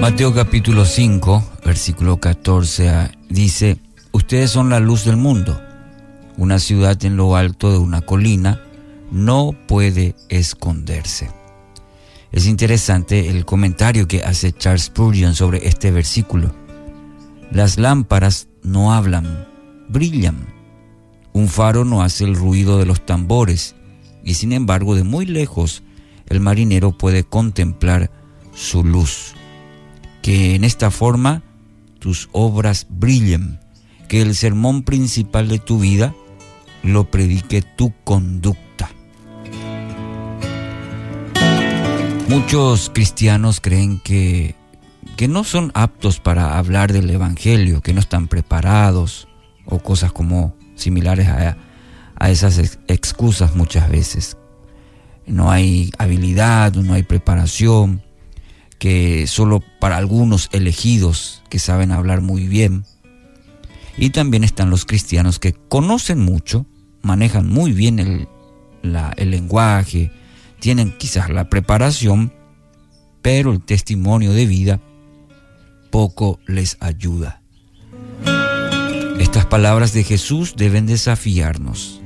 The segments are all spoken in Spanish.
Mateo capítulo 5, versículo 14 ah, dice, ustedes son la luz del mundo. Una ciudad en lo alto de una colina no puede esconderse. Es interesante el comentario que hace Charles Spurgeon sobre este versículo. Las lámparas no hablan, brillan. Un faro no hace el ruido de los tambores y sin embargo de muy lejos el marinero puede contemplar su luz que en esta forma tus obras brillen, que el sermón principal de tu vida lo predique tu conducta. Muchos cristianos creen que, que no son aptos para hablar del Evangelio, que no están preparados o cosas como similares a, a esas excusas muchas veces. No hay habilidad, no hay preparación, que solo para algunos elegidos que saben hablar muy bien. Y también están los cristianos que conocen mucho, manejan muy bien el, el lenguaje, tienen quizás la preparación, pero el testimonio de vida poco les ayuda. Estas palabras de Jesús deben desafiarnos.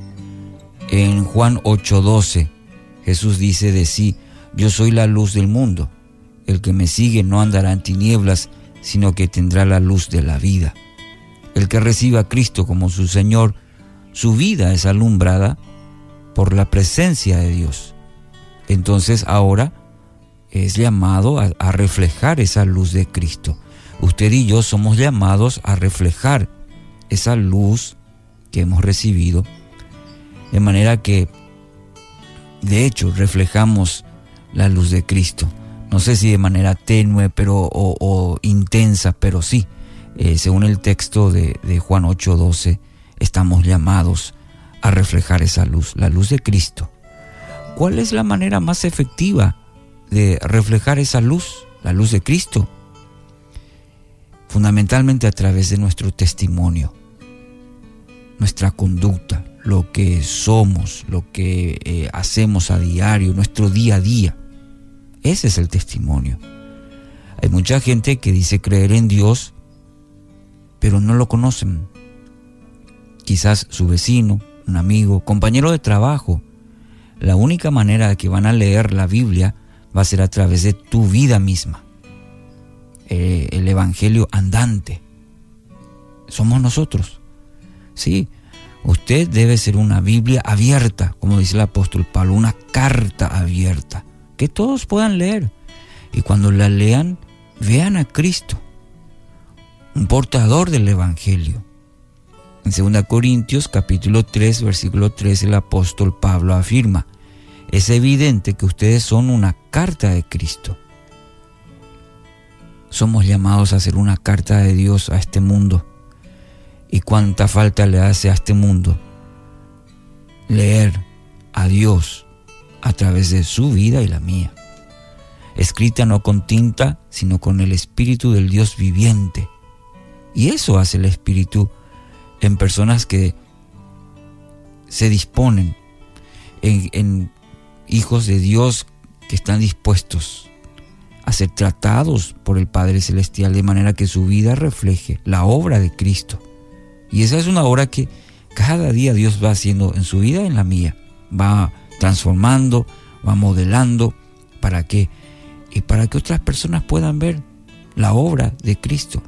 En Juan 8:12 Jesús dice de sí, yo soy la luz del mundo. El que me sigue no andará en tinieblas, sino que tendrá la luz de la vida. El que reciba a Cristo como su Señor, su vida es alumbrada por la presencia de Dios. Entonces ahora es llamado a, a, reflejar esa luz de Cristo. Usted y yo somos llamados a reflejar esa luz que hemos recibido, de manera que, de hecho, reflejamos la luz de Cristo no sé si de manera tenue pero, o, intensa, pero sí, eh, según el texto de, Juan 8:12, estamos llamados a reflejar esa luz, la luz de Cristo. ¿Cuál es la manera más efectiva de reflejar esa luz, la luz de Cristo? Fundamentalmente a través de nuestro testimonio, nuestra conducta, lo que somos, lo que eh, hacemos a diario, nuestro día a día. Ese es el testimonio. Hay mucha gente que dice creer en Dios, pero no lo conocen. Quizás su vecino, un amigo, compañero de trabajo. La única manera de que van a leer la Biblia va a ser a través de tu vida misma. Eh, el Evangelio andante. Somos nosotros. Sí, usted debe ser una Biblia abierta, como dice el apóstol Pablo, una carta abierta que todos puedan leer. Y cuando la lean, vean a Cristo, un portador del Evangelio. En 2 Corintios capítulo 3, versículo 3, el apóstol Pablo afirma, es evidente que ustedes son una carta de Cristo. Somos llamados a hacer una carta de Dios a este mundo. ¿Y cuánta falta le hace a este mundo? Leer a Dios a través de su vida y la mía. Escrita no con tinta, sino con el Espíritu del Dios viviente. Y eso hace el Espíritu en personas que se disponen, en, hijos de Dios que están dispuestos a ser tratados por el Padre Celestial de manera que su vida refleje la obra de Cristo. Y esa es una obra que cada día Dios va haciendo en su vida y en la mía. Va transformando, va modelando, ¿para qué? Y para que otras personas puedan ver la obra de Cristo.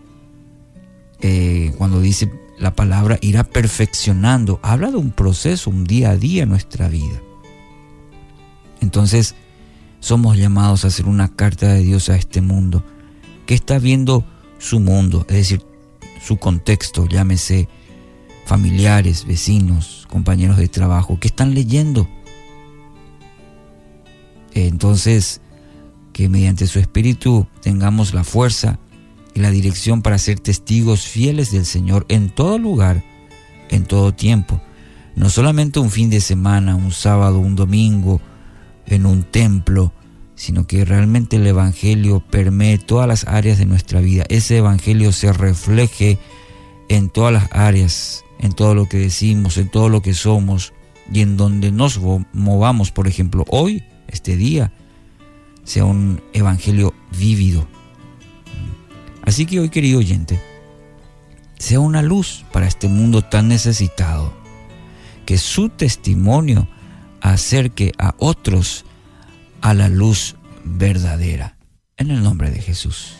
Eh, cuando dice la palabra irá perfeccionando, habla de un proceso, un día a día en nuestra vida. Entonces, somos llamados a hacer una carta de Dios a este mundo que está viendo su mundo, es decir, su contexto, llámese familiares, vecinos, compañeros de trabajo, que están leyendo entonces, que mediante su Espíritu tengamos la fuerza y la dirección para ser testigos fieles del Señor en todo lugar, en todo tiempo. No solamente un fin de semana, un sábado, un domingo, en un templo, sino que realmente el Evangelio permee todas las áreas de nuestra vida. Ese Evangelio se refleje en todas las áreas, en todo lo que decimos, en todo lo que somos y en donde nos movamos. Por ejemplo, hoy este día sea un evangelio vívido, Así que hoy, querido oyente, sea una luz para este mundo tan necesitado, que su testimonio acerque a otros a la luz verdadera. En el nombre de Jesús.